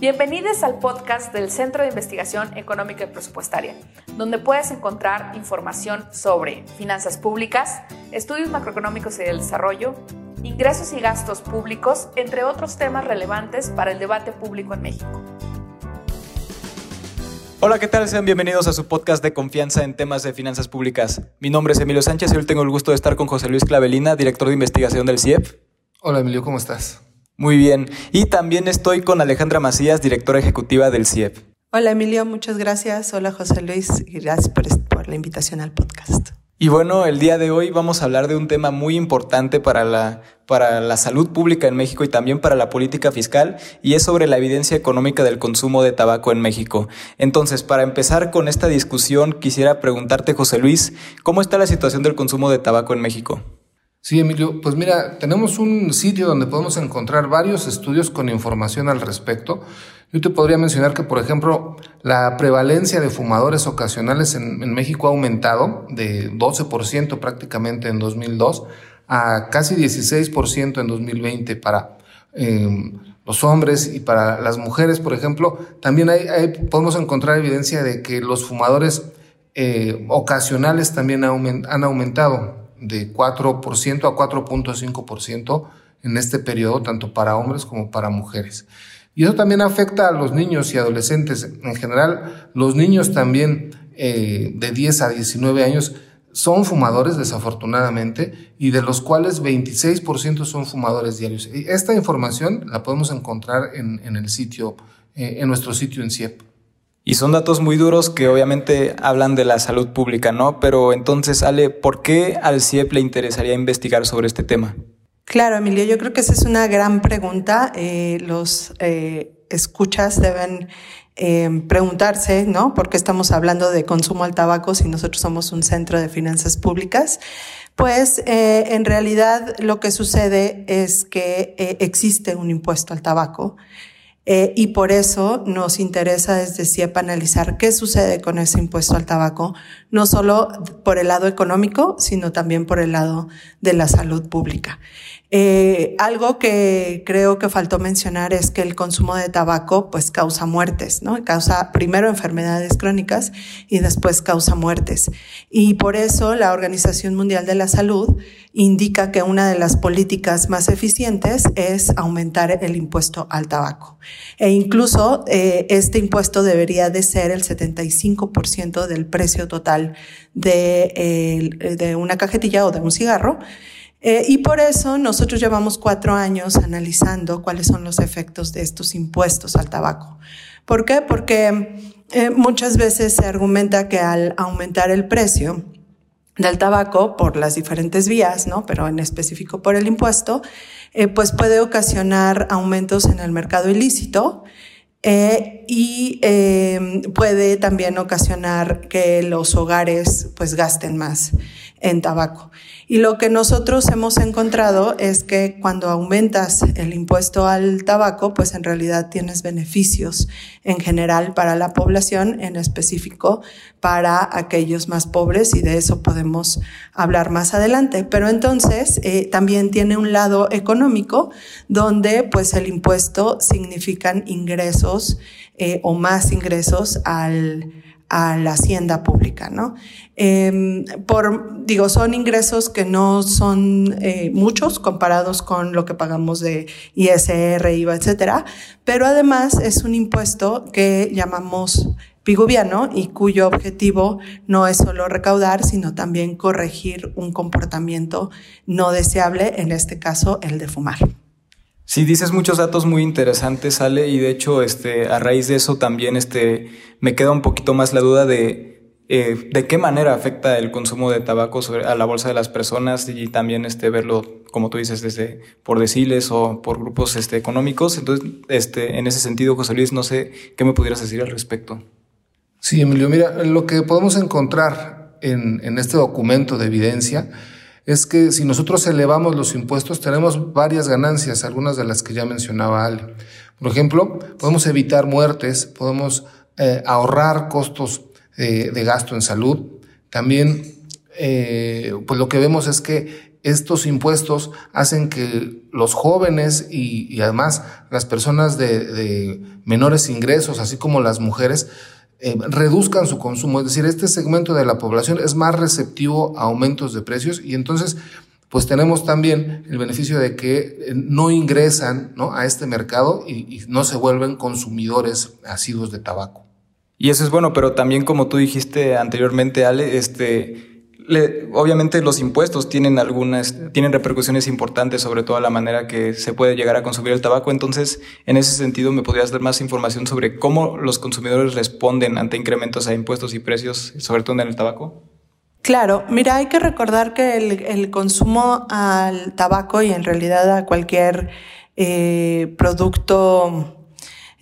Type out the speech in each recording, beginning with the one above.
Bienvenidos al podcast del Centro de Investigación Económica y Presupuestaria, donde puedes encontrar información sobre finanzas públicas, estudios macroeconómicos y del desarrollo, ingresos y gastos públicos, entre otros temas relevantes para el debate público en México. Hola, ¿qué tal? Sean bienvenidos a su podcast de confianza en temas de finanzas públicas. Mi nombre es Emilio Sánchez y hoy tengo el gusto de estar con José Luis Clavelina, director de investigación del CIEP. Hola Emilio, ¿cómo estás? Muy bien. Y también estoy con Alejandra Macías, directora ejecutiva del CIEP. Hola Emilio, muchas gracias. Hola José Luis, gracias por, la invitación al podcast. Y bueno, el día de hoy vamos a hablar de un tema muy importante para la, para la salud pública en México y también para la política fiscal, y es sobre la evidencia económica del consumo de tabaco en México. Entonces, para empezar con esta discusión, quisiera preguntarte, José Luis, ¿cómo está la situación del consumo de tabaco en México? Sí, Emilio, pues mira, tenemos un sitio donde podemos encontrar varios estudios con información al respecto. Yo te podría mencionar que, por ejemplo, la prevalencia de fumadores ocasionales en, México ha aumentado de 12% prácticamente en 2002 a casi 16% en 2020 para em, los hombres y para las mujeres, por ejemplo. También hay, podemos encontrar evidencia de que los fumadores eh, ocasionales también han aumentado de 4% a 4.5% en este periodo, tanto para hombres como para mujeres. Y eso también afecta a los niños y adolescentes. En general, los niños también eh, de 10 a 19 años son fumadores, desafortunadamente, y de los cuales 26% son fumadores diarios. Esta información la podemos encontrar en, el sitio, eh, en nuestro sitio en CIEP. Y son datos muy duros que obviamente hablan de la salud pública, ¿no? Pero entonces, Ale, ¿por qué al CIEP le interesaría investigar sobre este tema? Claro, Emilio, yo creo que esa es una gran pregunta. Eh, los eh, escuchas deben eh, preguntarse, ¿no? ¿Por qué estamos hablando de consumo al tabaco si nosotros somos un centro de finanzas públicas? Pues en realidad lo que sucede es que existe un impuesto al tabaco eh, y por eso nos interesa desde CIEP analizar qué sucede con ese impuesto al tabaco, no solo por el lado económico, sino también por el lado de la salud pública. Eh, algo que creo que faltó mencionar es que el consumo de tabaco pues causa muertes, ¿no? Causa primero enfermedades crónicas y después causa muertes. Y por eso la Organización Mundial de la Salud indica que una de las políticas más eficientes es aumentar el impuesto al tabaco. E incluso eh, este impuesto debería de ser el 75% del precio total de, de una cajetilla o de un cigarro. Eh, y por eso nosotros llevamos cuatro años analizando cuáles son los efectos de estos impuestos al tabaco. ¿Por qué? Porque eh, muchas veces se argumenta que al aumentar el precio del tabaco por las diferentes vías, ¿no? Pero en específico por el impuesto, eh, pues puede ocasionar aumentos en el mercado ilícito, y puede también ocasionar que los hogares pues gasten más en tabaco. Y lo que nosotros hemos encontrado es que cuando aumentas el impuesto al tabaco, pues en realidad tienes beneficios en general para la población, en específico para aquellos más pobres y de eso podemos hablar más adelante. Pero entonces eh, también tiene un lado económico donde pues el impuesto significan ingresos eh, o más ingresos al a la hacienda pública, ¿no? Em, por, digo, son ingresos que no son eh, muchos comparados con lo que pagamos de ISR, IVA, etcétera, pero además es un impuesto que llamamos piguviano y cuyo objetivo no es solo recaudar, sino también corregir un comportamiento no deseable, en este caso el de fumar. Sí, dices muchos datos muy interesantes, Ale, y de hecho, este, a raíz de eso también, este, me queda un poquito más la duda de, eh, de qué manera afecta el consumo de tabaco a la bolsa de las personas y también, este, verlo, como tú dices, desde por deciles o por grupos, este, económicos. Entonces, este, en ese sentido, José Luis, no sé qué me pudieras decir al respecto. Sí, Emilio, mira, lo que podemos encontrar en, en este documento de evidencia es que si nosotros elevamos los impuestos tenemos varias ganancias, algunas de las que ya mencionaba Ale. Por ejemplo, podemos evitar muertes, podemos eh, ahorrar costos eh, de gasto en salud. También, eh, pues lo que vemos es que estos impuestos hacen que los jóvenes y, además las personas de, menores ingresos, así como las mujeres, eh, reduzcan su consumo. Es decir, este segmento de la población es más receptivo a aumentos de precios y entonces pues tenemos también el beneficio de que eh, no ingresan a este mercado y, y no se vuelven consumidores asiduos de tabaco. Y eso es bueno, pero también como tú dijiste anteriormente, Ale, este, obviamente los impuestos tienen algunas, tienen repercusiones importantes sobre toda la manera que se puede llegar a consumir el tabaco. Entonces, en ese sentido, ¿me podrías dar más información sobre cómo los consumidores responden ante incrementos a impuestos y precios, sobre todo en el tabaco? Claro, mira, hay que recordar que el, consumo al tabaco y en realidad a cualquier eh, producto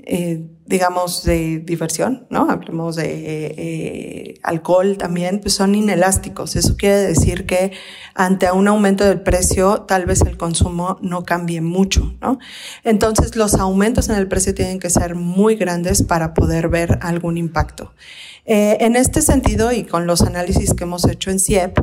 eh, digamos, de diversión, ¿no? Hablemos de eh, alcohol también, pues son inelásticos. Eso quiere decir que ante un aumento del precio, tal vez el consumo no cambie mucho, ¿no? Entonces, los aumentos en el precio tienen que ser muy grandes para poder ver algún impacto. Eh, en este sentido, y con los análisis que hemos hecho en CIEP,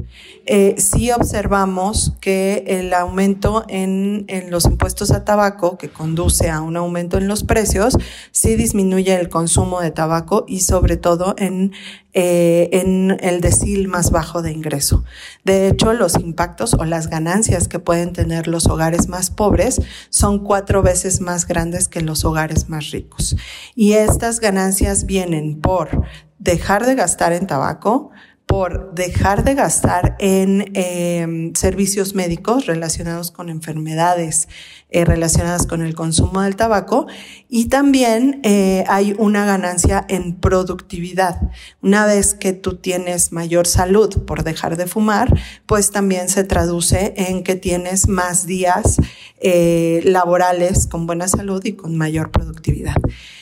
eh, sí observamos que el aumento en, los impuestos a tabaco, que conduce a un aumento en los precios, sí disminuye el consumo de tabaco y sobre todo en eh, en el decil más bajo de ingreso. De hecho, los impactos o las ganancias que pueden tener los hogares más pobres son cuatro veces más grandes que los hogares más ricos. Y estas ganancias vienen por dejar de gastar en tabaco, por dejar de gastar en eh, servicios médicos relacionados con enfermedades eh, relacionadas con el consumo del tabaco y también eh, hay una ganancia en productividad. Una vez que tú tienes mayor salud por dejar de fumar, pues también se traduce en que tienes más días eh, laborales con buena salud y con mayor productividad.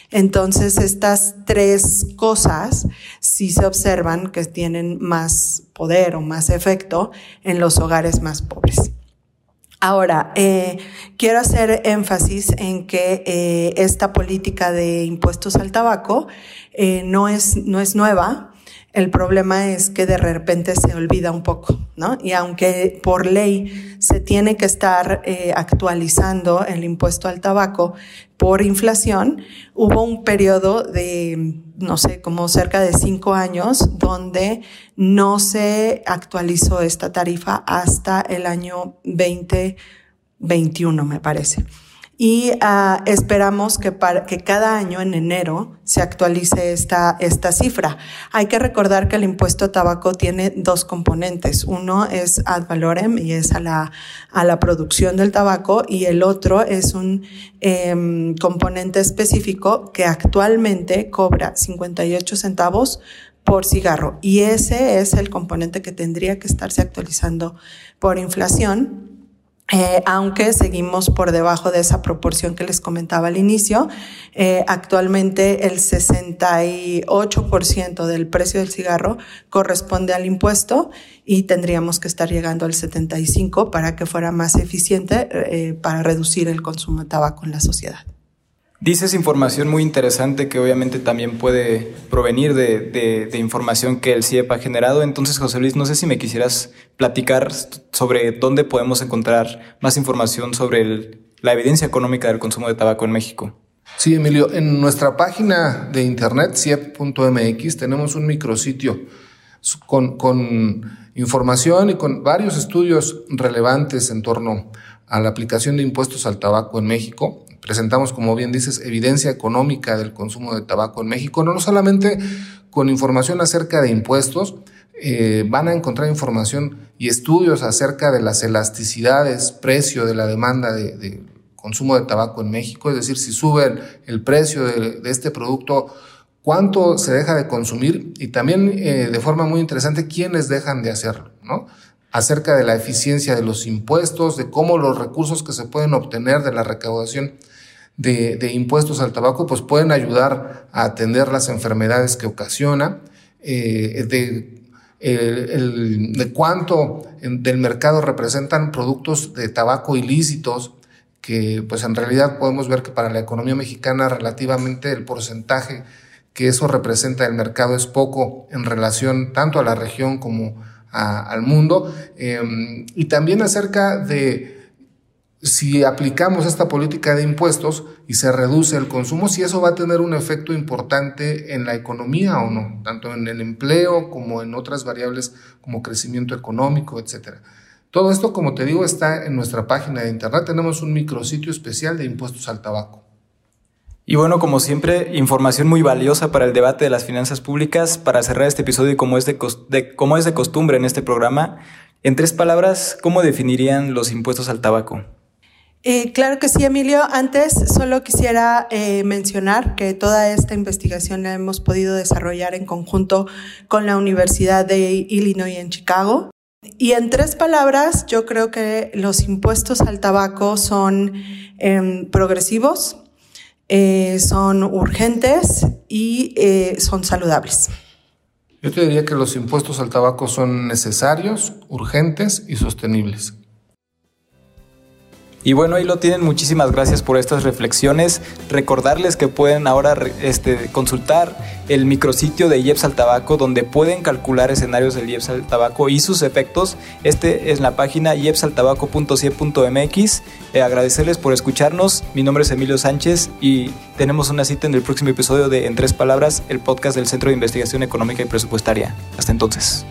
Entonces, estas tres cosas sí se observan que tienen más poder o más efecto en los hogares más pobres. Ahora, eh, quiero hacer énfasis en que eh, esta política de impuestos al tabaco eh, no, es, no es nueva. El problema es que de repente se olvida un poco, ¿no? Y aunque por ley se tiene que estar eh, actualizando el impuesto al tabaco por inflación, hubo un periodo de, no sé, como cerca de cinco años donde no se actualizó esta tarifa hasta el año 2021, me parece y uh, esperamos que, para, que cada año en enero se actualice esta, esta cifra. Hay que recordar que el impuesto a tabaco tiene dos componentes. Uno es ad valorem y es a la, a la producción del tabaco y el otro es un eh, componente específico que actualmente cobra 58 centavos por cigarro y ese es el componente que tendría que estarse actualizando por inflación eh, aunque seguimos por debajo de esa proporción que les comentaba al inicio. Eh, actualmente el 68% del precio del cigarro corresponde al impuesto y tendríamos que estar llegando al 75% para que fuera más eficiente eh, para reducir el consumo de tabaco en la sociedad. Dices información muy interesante que obviamente también puede provenir de, información que el CIEP ha generado. Entonces, José Luis, no sé si me quisieras platicar sobre dónde podemos encontrar más información sobre la evidencia económica del consumo de tabaco en México. Sí, Emilio, en nuestra página de internet, ciep.mx, tenemos un micrositio con, con información y con varios estudios relevantes en torno a la aplicación de impuestos al tabaco en México presentamos, como bien dices, evidencia económica del consumo de tabaco en México, no solamente con información acerca de impuestos, eh, van a encontrar información y estudios acerca de las elasticidades, precio de la demanda de, consumo de tabaco en México, es decir, si sube el, precio de, este producto, cuánto se deja de consumir y también eh, de forma muy interesante quiénes dejan de hacerlo, ¿no? acerca de la eficiencia de los impuestos, de cómo los recursos que se pueden obtener de la recaudación de, impuestos al tabaco, pues pueden ayudar a atender las enfermedades que ocasiona, eh, de, de cuánto del mercado representan productos de tabaco ilícitos, que pues en realidad podemos ver que para la economía mexicana relativamente el porcentaje que eso representa el mercado es poco en relación tanto a la región como al mundo, em, y también acerca de si aplicamos esta política de impuestos y se reduce el consumo, si eso va a tener un efecto importante en la economía o no, tanto en el empleo como en otras variables como crecimiento económico, etcétera. Todo esto, como te digo, está en nuestra página de internet. Tenemos un micrositio especial de impuestos al tabaco. Y bueno, como siempre, información muy valiosa para el debate de las finanzas públicas. Para cerrar este episodio como es de, como es de costumbre en este programa, en tres palabras, ¿cómo definirían los impuestos al tabaco? Eh, claro que sí, Emilio. Antes solo quisiera eh, mencionar que toda esta investigación la hemos podido desarrollar en conjunto con la Universidad de Illinois en Chicago. Y en tres palabras, yo creo que los impuestos al tabaco son em, progresivos, eh, son urgentes y son saludables. Yo te diría que los impuestos al tabaco son necesarios, urgentes y sostenibles. Y bueno, ahí lo tienen. Muchísimas gracias por estas reflexiones. Recordarles que pueden ahora este, consultar el micrositio de IEPS al tabaco, donde pueden calcular escenarios del IEPS al tabaco y sus efectos. Este es la página iepsaltabaco.cie.mx. Eh, agradecerles por escucharnos. Mi nombre es Emilio Sánchez y tenemos una cita en el próximo episodio de En Tres Palabras, el podcast del Centro de Investigación Económica y Presupuestaria. Hasta entonces.